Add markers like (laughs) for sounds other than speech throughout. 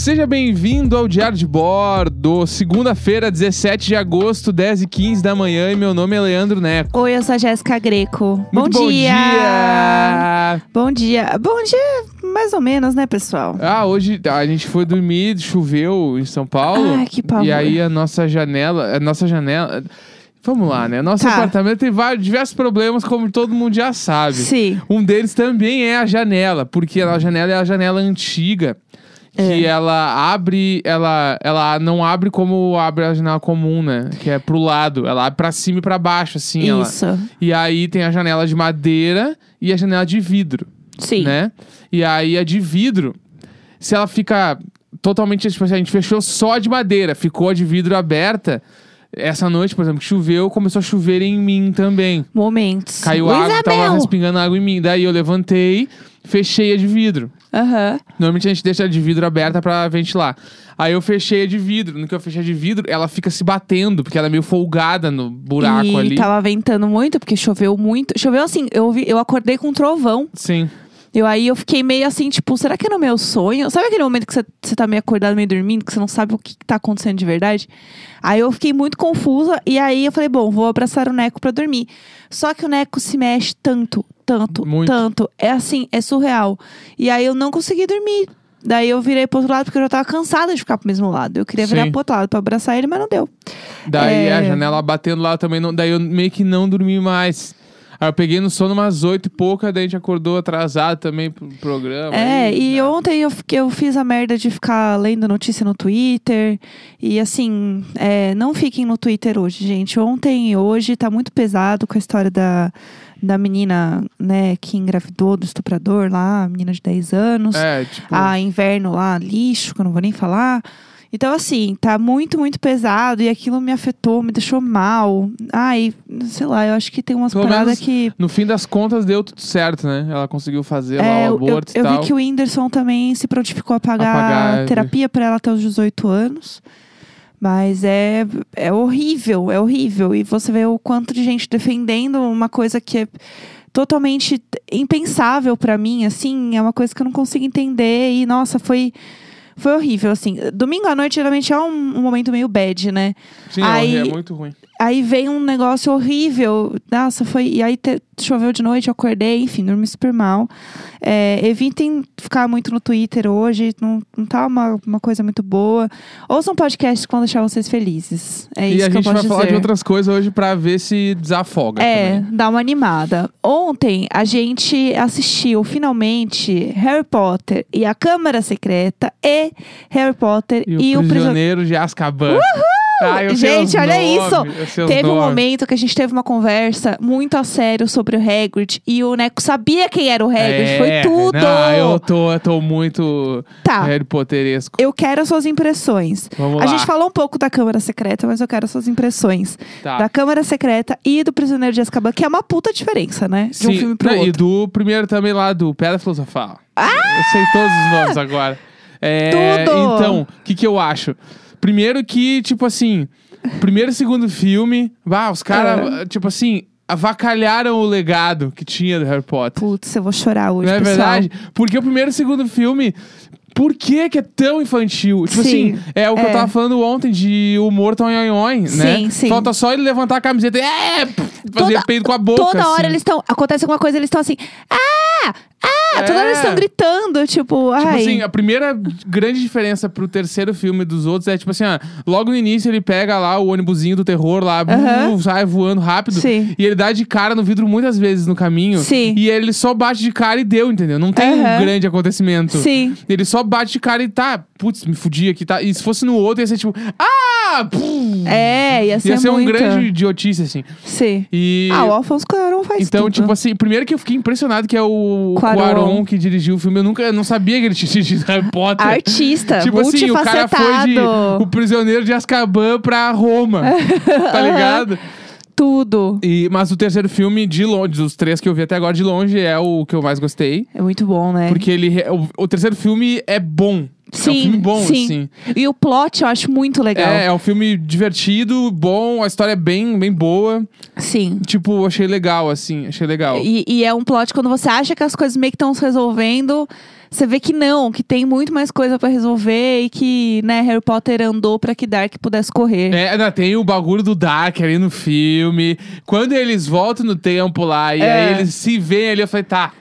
Seja bem-vindo ao Diário de Bordo, segunda-feira, 17 de agosto, 10 e 15 da manhã, e meu nome é Leandro Neco. Oi, eu sou a Jéssica Greco. Muito bom, dia. dia! Bom dia. Bom dia, mais ou menos, né, pessoal? Ah, hoje a gente foi dormir, choveu em São Paulo. Ai, que pavor. E aí a nossa janela, a nossa janela... Vamos lá, né? Nosso Tá. apartamento tem vários, diversos problemas, como todo mundo já sabe. Sim. Um deles também é a janela, porque a janela é a janela antiga. Que É. ela abre, ela, ela não abre como abre a janela comum, né? Que é pro lado. Ela abre pra cima e pra baixo, assim. ela- Isso. E aí tem a janela de madeira e a janela de vidro, Sim. né? E aí a de vidro, se ela fica totalmente, tipo assim, a gente fechou só de madeira, ficou a de vidro aberta. Essa noite, por exemplo, que choveu, começou a chover em mim também. Momentos. Caiu Luiz água, tava Abel. respingando água em mim. Daí eu levantei, fechei a de vidro. Aham. Normalmente a gente deixa a de vidro aberta pra ventilar. Aí eu fechei a de vidro. No que eu fechei a de vidro, ela fica se batendo, porque ela é meio folgada no buraco e ali. tava ventando muito, porque choveu muito. Choveu assim, eu, ouvi- eu acordei com um trovão. Sim. Eu aí eu fiquei meio assim, tipo, será que é no meu sonho? Sabe aquele momento que você, tá meio acordado, meio dormindo, que você não sabe o que que tá acontecendo de verdade? Aí eu fiquei muito confusa e aí eu falei, bom, vou abraçar o Neco pra dormir. Só que o Neco se mexe tanto, tanto, Muito. tanto. É assim, é surreal. E aí eu não consegui dormir. Daí eu virei pro outro lado porque eu já tava cansada de ficar pro mesmo lado. Eu queria virar Sim. pro outro lado pra abraçar ele, mas não deu. Daí É. a janela batendo lá também. Não, daí eu meio que não dormi mais. Aí eu peguei no sono umas oito e pouca, daí a gente acordou atrasado também pro programa. É, aí, e ontem eu, eu fiz a merda de ficar lendo notícia no Twitter. E assim, é, não fiquem no Twitter hoje, gente. Ontem e hoje tá muito pesado com a história da, da menina, né, que engravidou do estuprador lá, a menina de 10 anos. É, tipo. A inverno lá, lixo, que eu não vou nem falar. Então, assim, tá muito, muito pesado e aquilo me afetou, me deixou mal. Ai, sei lá, eu acho que tem umas Pelo paradas que. No fim das contas, deu tudo certo, né? Ela conseguiu fazer lá É, o eu, aborto eu e tal. vi que o Whindersson também se prontificou a pagar, é. terapia pra ela até os 18 anos. Mas é, é horrível, é horrível. E você vê o quanto de gente defendendo uma coisa que é totalmente impensável pra mim, assim, é uma coisa que eu não consigo entender. E, nossa, foi. Foi horrível, assim. Domingo à noite geralmente é um, um momento meio bad, né? Sim, Aí- é muito ruim. Aí vem um negócio horrível. Nossa, foi. E aí te- choveu de noite, eu acordei, enfim, dormi super mal. É, evitem ficar muito no Twitter hoje, não, não tá uma, uma coisa muito boa. Ouçam podcasts que vão deixar vocês felizes. É e isso a que eu gente vai posso falar dizer. de outras coisas hoje pra ver se desafoga. É, também. dá uma animada. Ontem a gente assistiu finalmente Harry Potter e a Câmara Secreta e Harry Potter E, e, o o Prisioneiro. Prisioneiro de Azkaban. Ai, Gente, olha nomes, isso. Teve um nomes. momento que a gente teve uma conversa muito a sério sobre o Hagrid e o Neco sabia quem era o Hagrid. É, Foi tudo! Não, eu tô, eu tô muito Tá. Harry Potteresco. Eu quero as suas impressões. Vamos a lá. gente falou um pouco da Câmara Secreta, mas eu quero as suas impressões. Tá. Da Câmara Secreta e do Prisioneiro de Azkaban, que é uma puta diferença, né? De um Sim, filme pro não, E outro. do primeiro também lá, do Pedra Filosofal. Eu sei todos os nomes agora. É, Tudo! Então, o que, que eu acho? Primeiro que, tipo assim, primeiro e segundo filme, bah, os caras, tipo assim, avacalharam o legado que tinha do Harry Potter. Putz, eu vou chorar hoje, Não é pessoal. verdade? Porque o primeiro e segundo filme. Por que, que é tão infantil? Tipo Sim, assim, é o que é. eu tava falando ontem de humor tão nhonhon, né? Sim, sim. Falta só ele levantar a camiseta e é, fazer Toda- peito com a boca. Toda hora assim. eles estão. Acontece alguma coisa, eles estão assim. Ah! Ah! Toda hora eles É. estão gritando, tipo, Tipo ai. assim, a primeira grande diferença pro terceiro filme dos outros é, tipo assim, ah, logo no início ele pega lá o ônibusinho do terror lá, uh, sai voando rápido. Sim. E ele dá de cara no vidro muitas vezes no caminho. Sim. E ele só bate de cara e deu, entendeu? Não tem um grande acontecimento. Sim. Ele só bate de cara e tá, putz, me fudi aqui, tá? E se fosse no outro, ia ser tipo, ah! Pum! É, ia ser, Ia ser um muito. grande idiotice, assim. Sim. E. Ah, o Alfonso Cuarón faz Então, tudo. tipo assim, primeiro que eu fiquei impressionado que é o Cuarón. Cuarón que dirigiu o filme. Eu nunca eu não sabia que ele tinha dirigido Harry Potter. Artista, Tipo assim, o cara foi de multifacetado. o prisioneiro de Azkaban pra Roma. (laughs) tá ligado? Tudo. E, mas o terceiro filme, de longe, dos três que eu vi até agora, de longe, é o que eu mais gostei. É muito bom, né? Porque ele. re- O, o terceiro filme é bom. É um Sim, filme bom, sim. assim. E o plot eu acho muito legal. É, é um filme divertido, bom, a história é bem, bem boa. Sim. Tipo, achei legal, assim, achei legal. E, e é um plot quando você acha que as coisas meio que estão se resolvendo, você vê que não, que tem muito mais coisa pra resolver e que, né, Harry Potter andou pra que Dark pudesse correr. É, não, tem o bagulho do Dark ali no filme. Quando eles voltam no tempo lá e É. aí eles se veem ali, eu falei, tá.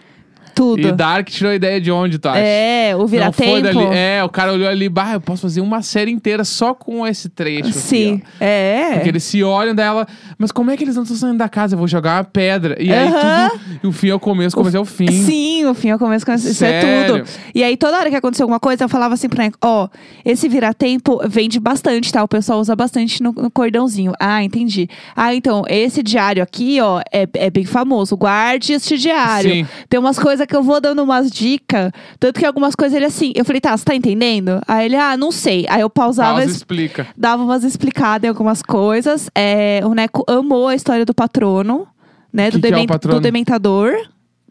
Tudo. E Dark tirou a ideia de onde, tu acha? É, o vira-tempo. É, o cara olhou ali, bah, eu posso fazer uma série inteira só com esse trecho. Sim. Aqui. É. Porque eles se olham dela, mas como é que eles não estão saindo da casa? Eu vou jogar uma pedra. E aí tudo. E o fim é o começo, o começo é o fim. Sim, o fim é o começo, com- isso é tudo. E aí, toda hora que acontecia alguma coisa, eu falava assim pra ele, ó, esse vira-tempo vende bastante, tá? O pessoal usa bastante no, no cordãozinho. Ah, entendi. Ah, então, esse diário aqui, ó, é, é bem famoso. Guarde este diário. Sim. Tem umas coisas que eu vou dando umas dicas, tanto que algumas coisas ele assim, eu falei, tá, você tá entendendo? Aí ele, ah, não sei. Aí eu pausava Pausa e explica. dava umas explicadas em algumas coisas. É, o Neco amou a história do patrono, né? Que do, que é patrono? do Dementador.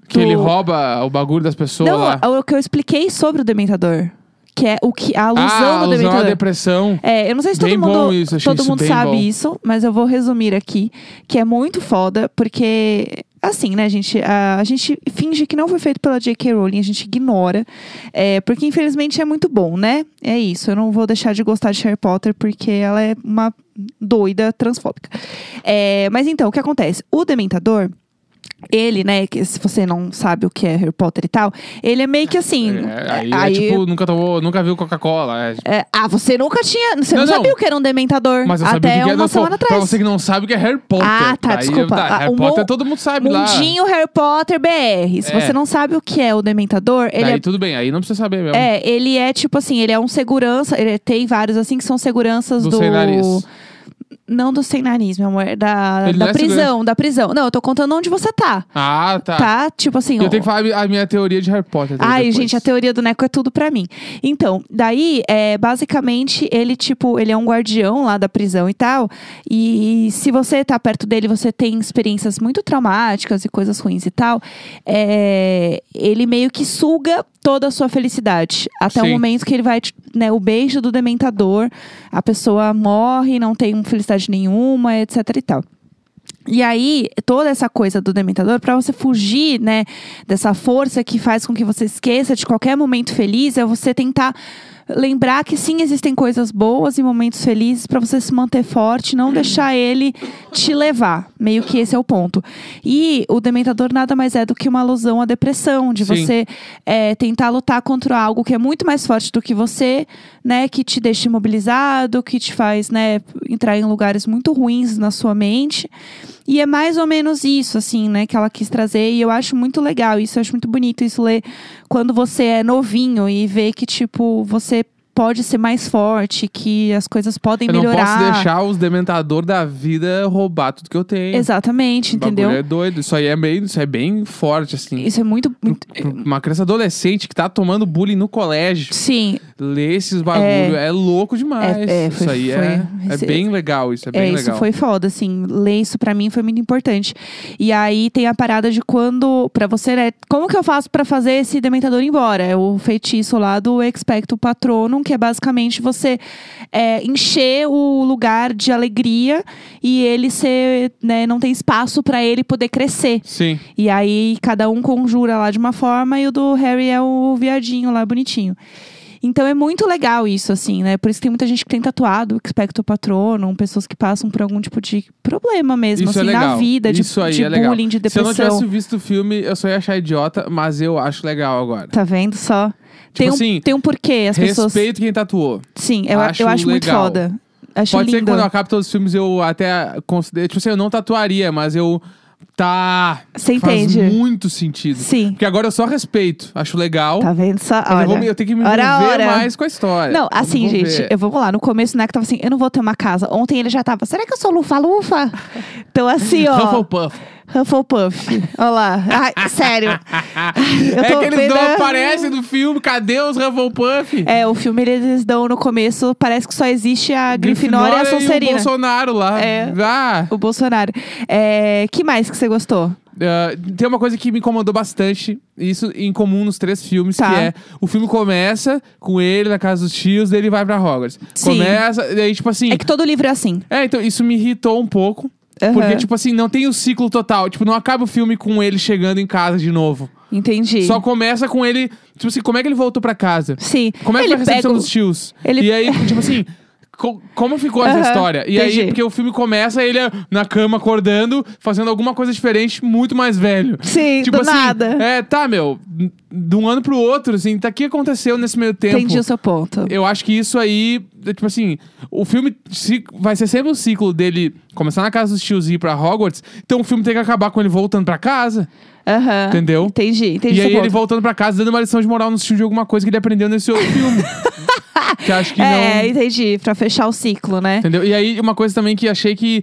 Que do- ele rouba o bagulho das pessoas Não, lá. o que eu expliquei sobre o Dementador. Que é o que, a alusão ah, do alusão à Dementador. depressão. É, eu não sei se todo Bem mundo, bom isso, todo mundo sabe bom. isso, mas eu vou resumir aqui, que é muito foda, porque assim, né, gente, a, a gente finge que não foi feito pela J.K. Rowling, a gente ignora, é, porque infelizmente é muito bom, né? É isso, eu não vou deixar de gostar de Harry Potter porque ela é uma doida transfóbica. É, mas então, o que acontece? O Dementador ele, né, que se você não sabe o que é Harry Potter e tal, ele é meio que assim. É, aí, é tipo, nunca tomou, nunca viu Coca-Cola. é, é, ah, você nunca tinha. Você não, Não, não. sabia o que era um dementador Mas eu sabia até o que é uma do- semana Pra atrás. você que não sabe o que é Harry Potter. Ah, tá, Aí, desculpa. tá, Ah, Harry o Potter todo mundo sabe lá. Mundinho Harry Potter BR. Se É. você não sabe o que é o dementador, ele Aí é. tudo bem, aí não precisa saber mesmo. É, ele é tipo assim, ele é um segurança, ele tem vários assim que são seguranças Do do. sem nariz. Não do sem nariz, meu amor, da, Ele da não é prisão, da prisão. Não, eu tô contando onde você tá. Ah, tá. Tá? Tipo assim, Eu ó, tenho que falar a minha teoria de Harry Potter. Ai, depois. gente, a teoria do Neco é tudo pra mim. Então, daí, é, basicamente, ele, tipo, ele é um guardião lá da prisão e tal. E se você tá perto dele, você tem experiências muito traumáticas e coisas ruins e tal. é, ele meio que suga toda a sua felicidade. Até o Sim. momento que ele vai, né, o beijo do dementador, a pessoa morre, não tem felicidade nenhuma, etc e tal. E aí, toda essa coisa do dementador, pra você fugir, né, dessa força que faz com que você esqueça de qualquer momento feliz, é você tentar lembrar que sim existem coisas boas e momentos felizes pra você se manter forte, não deixar ele te levar. Meio que esse é o ponto. E o dementador nada mais é do que uma alusão à depressão, de Sim. você é, tentar lutar contra algo que é muito mais forte do que você, né, que te deixa imobilizado, que te faz, né, entrar em lugares muito ruins na sua mente. E é mais ou menos isso, assim, né, que ela quis trazer. E eu acho muito legal isso, eu acho muito bonito isso ler quando você é novinho e vê que, tipo, você pode ser mais forte, que as coisas podem Eu não melhorar. posso deixar os dementador da vida roubar tudo que eu tenho. Exatamente, O entendeu? É doido. Isso aí é bem, isso é bem forte, assim. Isso é muito. muito- Uma criança adolescente que tá tomando bullying no colégio. Sim, Ler esses bagulho é, louco demais. É, é, foi- isso aí é, foi- é esse- bem legal. Isso é bem é, isso legal. foi foda, assim. Ler isso pra mim foi muito importante. E aí tem a parada de quando, pra você, né? Como que eu faço pra fazer esse dementador ir embora? É o feitiço lá do Expecto Patronum, que é basicamente você é, encher o lugar de alegria e ele ser, né? Não tem espaço pra ele poder crescer. Sim. E aí cada um conjura lá de uma forma e o do Harry é o viadinho lá, bonitinho. Então é muito legal isso, assim, né? Por isso que tem muita gente que tem tatuado Expecto Patronum, pessoas que passam por algum tipo de problema mesmo, Isso é assim, legal. na vida, de, Isso aí de é legal. bullying, de Se eu não depressão. tivesse visto o filme, eu só ia achar idiota, mas eu acho legal agora. Tá vendo só? Tem, um, assim, tem um porquê, as pessoas. Respeito quem tatuou. Sim, eu Acho eu acho muito legal. foda. Acho Pode ser que lindo. quando eu acabe todos os filmes eu até considero. Tipo assim, eu não tatuaria, mas eu. Tá. Você Faz entende? muito sentido. Sim. Porque agora eu só respeito. Acho legal. Tá vendo só? Mas eu, Olha. vou eu tenho que me Ora, envolver mais com a história. Não, Eu assim, vou gente, eu vou lá. No começo, o Neco tava assim, eu não vou ter uma casa. Ontem ele já tava, será que eu sou lufa-lufa? (laughs) Então, assim, ó. Hufflepuff. Hufflepuff. Olha lá. Ai, sério. (laughs) Eu é tô que eles vendo- não aparecem no filme. Cadê os Hufflepuff? É, o filme eles dão no começo, parece que só existe a Grifinória, e a o Sonserina. Bolsonaro lá. É. Ah, O Bolsonaro. É, que mais que você gostou? ah, tem uma coisa que me incomodou bastante, isso em comum nos três filmes, Tá. que é o filme começa com ele na casa dos tios, daí ele vai pra Hogwarts. Sim. Começa, daí tipo assim. É que todo livro é assim. É, então isso me irritou um pouco. Aham. Porque, tipo assim, não tem o ciclo total. Tipo, não acaba o filme com ele chegando em casa de novo. Entendi. Só começa com ele, tipo assim, como é que ele voltou pra casa? Sim. Como é que ele foi a recepção pega dos tios? ele- E aí, tipo assim, co- como ficou essa Aham, história? E aí, entendi. porque o filme começa ele na cama acordando, fazendo alguma coisa diferente, muito mais velho. Sim, Tipo do assim, nada. é, tá, meu, de um ano pro outro, assim, tá, o que aconteceu nesse meio tempo? Entendi o seu ponto. Eu acho que isso aí, é, tipo assim, o filme vai ser sempre o ciclo dele começar na casa dos tios e ir pra Hogwarts, então o filme tem que acabar com ele voltando pra casa, Aham. entendeu? Entendi, entendi E aí seu ele ponto. voltando pra casa, dando uma lição de moral nos tios de alguma coisa que ele aprendeu nesse outro filme. (laughs) (laughs) que acho que É, não. entendi. Pra fechar o ciclo, né? Entendeu? E aí, uma coisa também que achei que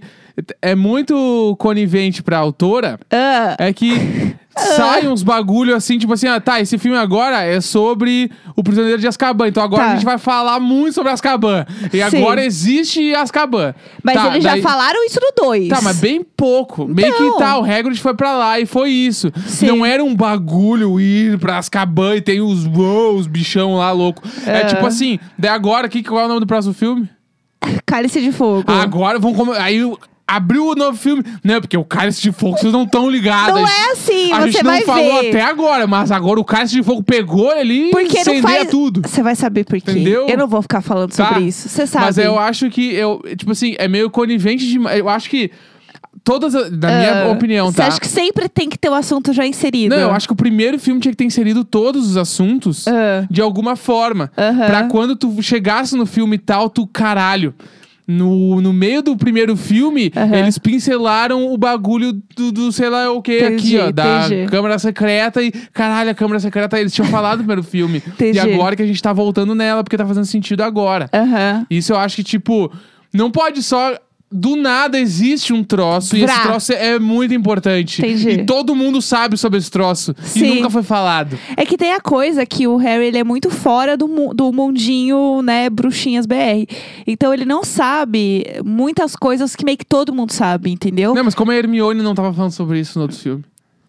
é muito conivente pra autora Ah, é que (laughs) sai uns bagulho assim, tipo assim, ah, tá, esse filme agora é sobre o prisioneiro de Azkaban. Então agora Tá. a gente vai falar muito sobre Azkaban. E Sim. agora existe Azkaban. mas Tá, eles daí- já falaram isso no 2. Tá, mas bem pouco. Meio Então. que tá, o Hagrid foi pra lá e foi isso. Sim. Não era um bagulho ir pra Azkaban e tem os, uou, os bichão lá louco. É. Tipo assim, daí agora, que, qual é o nome do próximo filme? Cálice de fogo. Agora vamos... come- Aí abriu o novo filme. Não, porque o Cálice de Fogo, vocês não estão ligados. Não é assim, A você gente não vai falou ver. até agora, mas agora o Cálice de Fogo pegou ele e Porque não incendeia faz. tudo. Você vai saber por quê. Entendeu? Eu não vou ficar falando Tá. sobre isso. Você sabe. Mas eu acho que eu, tipo assim, é meio conivente demais. Eu acho que todas, as- na minha Ah, opinião, Você tá? acha que sempre tem que ter o assunto já inserido? Não, eu acho que o primeiro filme tinha que ter inserido todos os assuntos Ah. de alguma forma. Aham. Pra quando tu chegasse no filme e tal, tu, caralho. No, no meio do primeiro filme, Aham. eles pincelaram o bagulho do, do sei lá o que aqui, ó, da entendi. Câmara Secreta e, caralho, a Câmara Secreta, eles tinham falado no primeiro filme. (laughs) E agora que a gente tá voltando nela, porque tá fazendo sentido agora. Aham. Isso eu acho que, tipo, não pode só. Do nada existe um troço e esse troço é muito importante. Entendi. E todo mundo sabe sobre esse troço. Sim. E nunca foi falado. É que tem a coisa que o Harry ele é muito fora do, mu- do mundinho, né, bruxinhas BR. Então ele não sabe muitas coisas que meio que todo mundo sabe, entendeu? Não, mas como a Hermione não tava falando sobre isso no outro filme.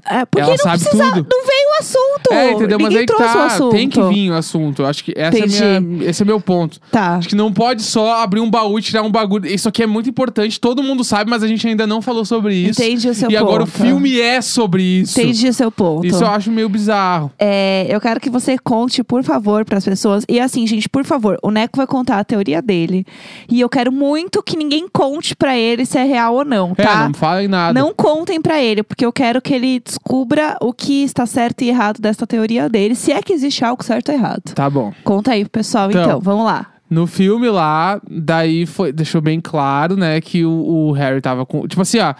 É, porque Ela não sabe precisa. tudo. Não veio o assunto. É, entendeu? Mas Ninguém aí que trouxe o tá. assunto. Tem que vir o assunto. Acho que essa é minha, esse é meu ponto. Tá. Acho que não pode só abrir um baú e tirar um bagulho. Isso aqui é muito importante. Todo mundo sabe, mas a gente ainda não falou sobre isso. Entendi o seu e agora o ponto. filme é sobre isso. Entendi o seu ponto. Isso eu acho meio bizarro. É, eu quero que você conte, por favor, pras pessoas. E assim, gente, por favor, o Neco vai contar a teoria dele. E eu quero muito que ninguém conte pra ele se é real ou não, É, tá? não falem nada. Não contem pra ele, porque eu quero que ele descubra o que está certo e errado dessa teoria dele, se é que existe algo certo ou errado. Tá bom. Conta aí pro pessoal, Então. então. Vamos lá. No filme lá, daí foi, deixou bem claro, né, que o, o Harry tava com. Tipo assim, ó.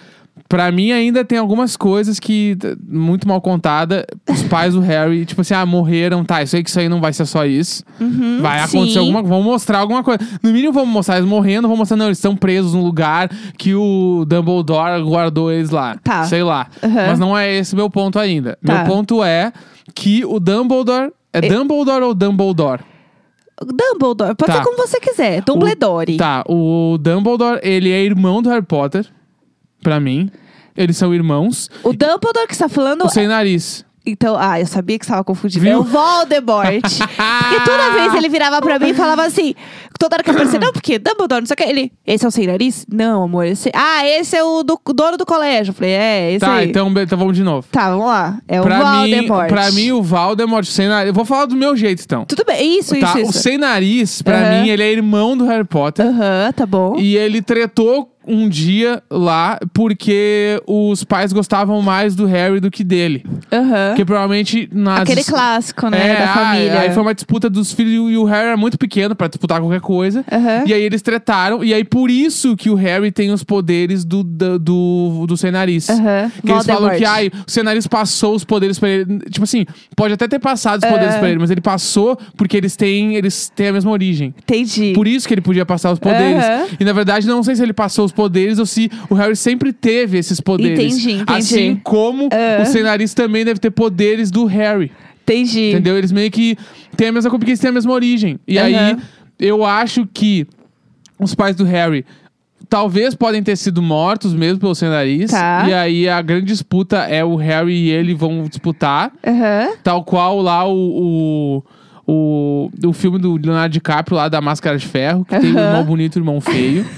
Pra mim ainda tem algumas coisas que. Muito mal contada. Os pais do Harry, tipo assim, ah, morreram, tá. Eu sei que isso aí não vai ser só isso. Uhum, Vai acontecer sim. alguma Vamos mostrar alguma coisa. No mínimo, vamos mostrar eles morrendo, vamos mostrar, não, eles estão presos num lugar que o Dumbledore guardou eles lá. Tá. Sei lá. Uhum. Mas não é esse meu ponto ainda. Tá. Meu ponto é que o Dumbledore. É Dumbledore ou Dumbledore? Dumbledore, pode Tá. ser como você quiser. Dumbledore. Tá, o Dumbledore, ele é irmão do Harry Potter, pra mim. Eles são irmãos. O Dumbledore que você tá falando. O sem nariz. Então, ah, eu sabia que você tava confundindo. Viu? É o Voldemort. (laughs) porque toda vez ele virava pra mim e falava assim, toda hora que eu aparecia, não, porque Dumbledore, não sei o que. Ele, esse é o sem nariz? Não, amor, esse. Ah, esse é o do, dono do colégio. Eu falei, é, esse tá, aí. então, então vamos de novo. Tá, vamos lá. É o Pra mim, Voldemort. pra mim, o Voldemort sem nariz. Eu vou falar do meu jeito, então. Tudo bem, isso, tá, isso, o isso. sem nariz, pra Aham. mim, ele é irmão do Harry Potter. Aham, tá bom. E ele tretou um dia lá porque os pais gostavam mais do Harry do que dele. Aham. Porque provavelmente nas. Aquele clássico, né, É, da ah, família. Aí foi uma disputa dos filhos e o Harry era muito pequeno pra disputar qualquer coisa. Aham. E aí eles tretaram. E aí por isso que o Harry tem os poderes do, do, do, do sem nariz. Aham. Que eles falam que ai, o sem nariz passou os poderes pra ele. Tipo assim, pode até ter passado os poderes É. pra ele, mas ele passou porque eles têm, eles têm a mesma origem. Entendi. Por isso que ele podia passar os poderes. Aham. E na verdade, não sei se ele passou os poderes ou se o Harry sempre teve esses poderes. Entendi, entendi. Assim como o sem nariz também deve ter poderes do Harry. Entendi. Entendeu? Eles meio que têm a mesma coisa, porque eles têm a mesma origem. E Aham. aí, eu acho que os pais do Harry talvez podem ter sido mortos mesmo pelo sem nariz. Tá. E aí, a grande disputa é o Harry e ele vão disputar. Aham. Tal qual lá o... o o, o filme do Leonardo DiCaprio lá da Máscara de Ferro, que tem o irmão bonito e o irmão feio. (laughs)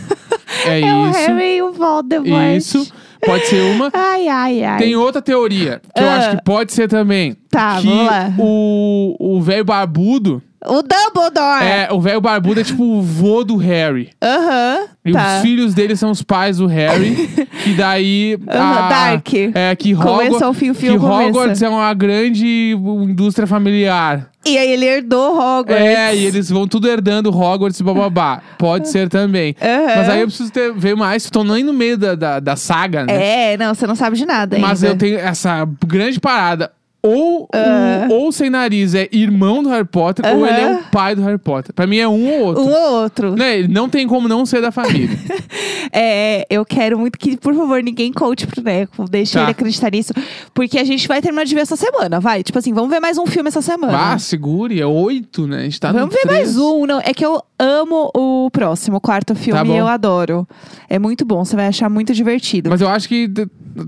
É, É o isso. Harry e o Voldemort. Isso. Pode ser uma. Ai, ai, ai. Tem outra teoria, que eu Ah. acho que pode ser também. Tá, que vamos lá. o o velho barbudo, O Dumbledore. é, o velho barbudo é tipo o vô do Harry. Aham. E tá. os filhos dele são os pais do Harry. (laughs) e daí. Aham, a- Dark. É, que Começa Hogwarts, fio, fio que. Hogwarts é uma grande indústria familiar. E aí ele herdou Hogwarts. É, e eles vão tudo herdando Hogwarts e bababá. Pode ser também. Aham. Mas aí eu preciso ter, ver mais. Tô nem no meio da, da, da saga, né? É, não, você não sabe de nada Mas ainda. eu tenho essa grande parada. Ou Ah. o ou sem nariz é irmão do Harry Potter, ou ele é o pai do Harry Potter. Pra mim é um ou outro. Um ou outro. Né? Não tem como não ser da família. (laughs) É, eu quero muito que, por favor, ninguém conte pro Neco. Deixa Tá. ele acreditar nisso. Porque a gente vai terminar de ver essa semana, vai. Tipo assim, vamos ver mais um filme essa semana. Ah, segure, é oito, né? A gente tá Vamos ver três. mais um. Não, é que eu amo o próximo, o quarto Tá filme, bom. eu adoro. É muito bom, você vai achar muito divertido. Mas eu acho que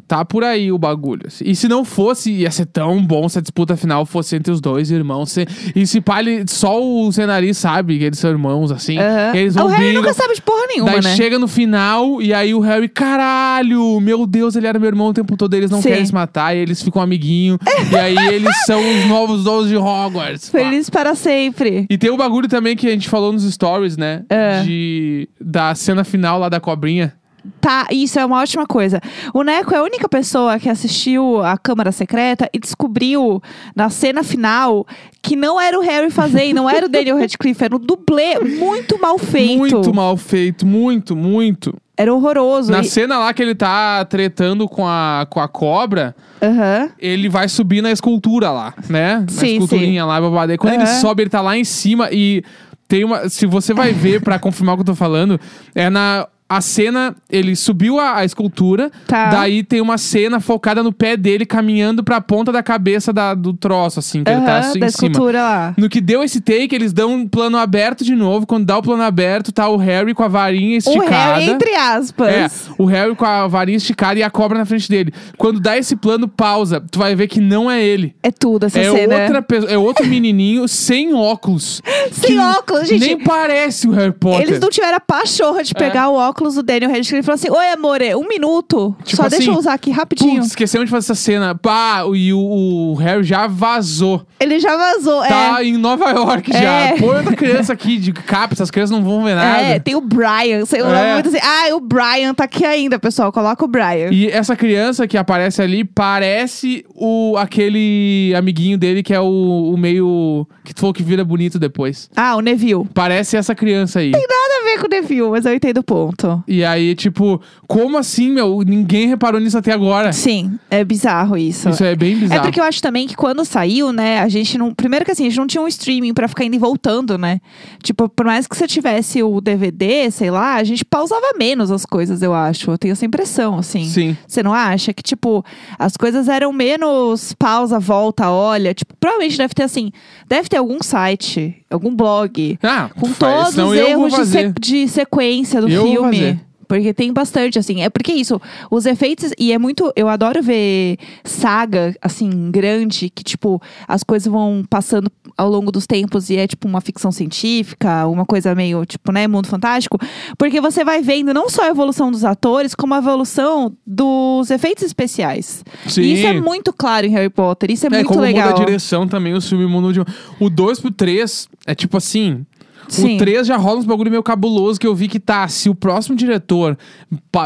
tá por aí o bagulho. assim. E se não fosse, ia ser tão bom se a disputa final fosse entre os dois irmãos. Se- E se pá, ele- só o Cenari sabe que eles são irmãos, assim. E eles o vão Harry brigam. nunca sabe de porra nenhuma, Daí né? chega no final e aí o Harry, caralho, meu Deus, ele era meu irmão o tempo todo, eles não Sim. querem se matar, e eles ficam amiguinho. e aí eles são os novos donos de Hogwarts. pá. Feliz para sempre. E tem o bagulho também que a gente falou nos stories, né? É. De, da cena final lá da cobrinha. Tá, isso é uma ótima coisa. O Neco é a única pessoa que assistiu a Câmara Secreta e descobriu na cena final que não era o Harry fazendo, não era o Daniel Radcliffe, era um dublê muito mal feito. Muito mal feito, muito, muito. Era horroroso. Na E- cena lá que ele tá tretando com a, com a cobra, Aham. ele vai subir na escultura lá, né? Sim, na esculturinha lá, babado. Aí quando ele Aham. sobe, ele tá lá em cima e tem uma. Se você vai ver pra confirmar o que eu tô falando, é na. A cena, ele subiu a, a escultura, Tá. daí tem uma cena focada no pé dele caminhando pra ponta da cabeça da- do troço, assim, que ele tá Aham, assim, da em cima. escultura lá. No que deu esse take, eles dão um plano aberto de novo. Quando dá o plano aberto, tá o Harry com a varinha O esticada. Harry, entre aspas. É, o Harry com a varinha esticada e a cobra na frente dele. Quando dá esse plano, pausa. Tu vai ver que não é ele. É tudo essa É, cena. outra pessoa, é outro menininho sem óculos. (laughs) Sem que óculos, gente. Nem parece o Harry Potter. Eles não tiveram a pachorra de pegar o óculos do Daniel Radcliffe e falar assim: Oi, amore, um minuto. Tipo Só assim, deixa eu usar aqui rapidinho. Putz, esquecemos de fazer essa cena. Pá, e o, o Harry já vazou. Ele já vazou. Tá em Nova York já. É. Põe outra criança aqui de capa, essas crianças não vão ver nada. É, tem o Brian. Sei lá, É. muito assim. Ah, o Brian tá aqui ainda, pessoal. Coloca o Brian. E essa criança que aparece ali parece o aquele amiguinho dele que é o, o meio. que tu falou que vira bonito depois. Ah, o Neville. Parece essa criança aí. Nada a ver com o Neville, mas eu entendo o ponto. E aí, tipo, como assim, meu? Ninguém reparou nisso até agora. Sim, é bizarro isso. Isso é bem É bizarro. porque eu acho também que quando saiu, né, a gente não. Primeiro que assim, a gente não tinha um streaming pra ficar indo e voltando, né? Tipo, por mais que você tivesse o DVD, sei lá, a gente pausava menos as coisas, eu acho. Eu tenho essa impressão, assim. Sim. Você não acha que, tipo, as coisas eram menos pausa, volta, olha? Tipo, provavelmente deve ter, assim, deve ter algum site, algum blog, Ah, com todos os erros de, de sequência do Eu filme. fazer. Porque tem bastante, assim. É porque isso, os efeitos. E é muito. Eu adoro ver saga, assim, grande, que, tipo, as coisas vão passando ao longo dos tempos e é, tipo, uma ficção científica, uma coisa meio, tipo, né, mundo fantástico. Porque você vai vendo não só a evolução dos atores, como a evolução dos efeitos especiais. Sim. E isso é muito claro em Harry Potter. Isso é, É, muito como legal. muda a direção também, o filme muda de. O 2 pro 3 é tipo assim. Sim. O 3 já rola uns bagulho meio cabuloso que eu vi que tá. Se o próximo diretor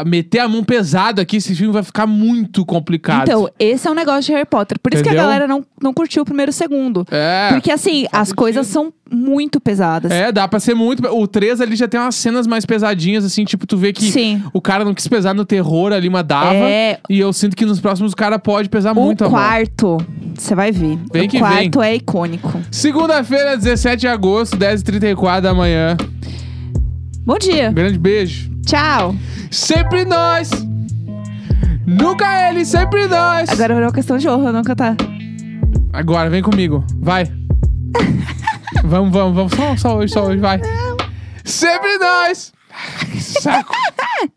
meter a mão pesado aqui, esse filme vai ficar muito complicado. Então, esse é um negócio de Harry Potter. Por isso que a Entendeu? galera não, não curtiu o primeiro e o segundo. É. Porque assim, as coisas são muito pesadas. É, dá pra ser muito. O 3 ali já tem umas cenas mais pesadinhas, assim, tipo, tu vê que Sim. o cara não quis pesar no terror ali, mas dava. É. E eu sinto que nos próximos o cara pode pesar O muito a mão. quarto, você vai ver. Vem o que quarto é icônico. Segunda-feira, 17 de agosto, 10h34 da manhã. Bom dia. Grande beijo. Tchau. Sempre nós. Nunca ele, sempre nós. Agora virou questão de honra, não cantar. Agora, vem comigo. Vai. (laughs) vamos, vamos, vamos. Só, só hoje, só hoje, vai. Sempre nós. Saco. (laughs)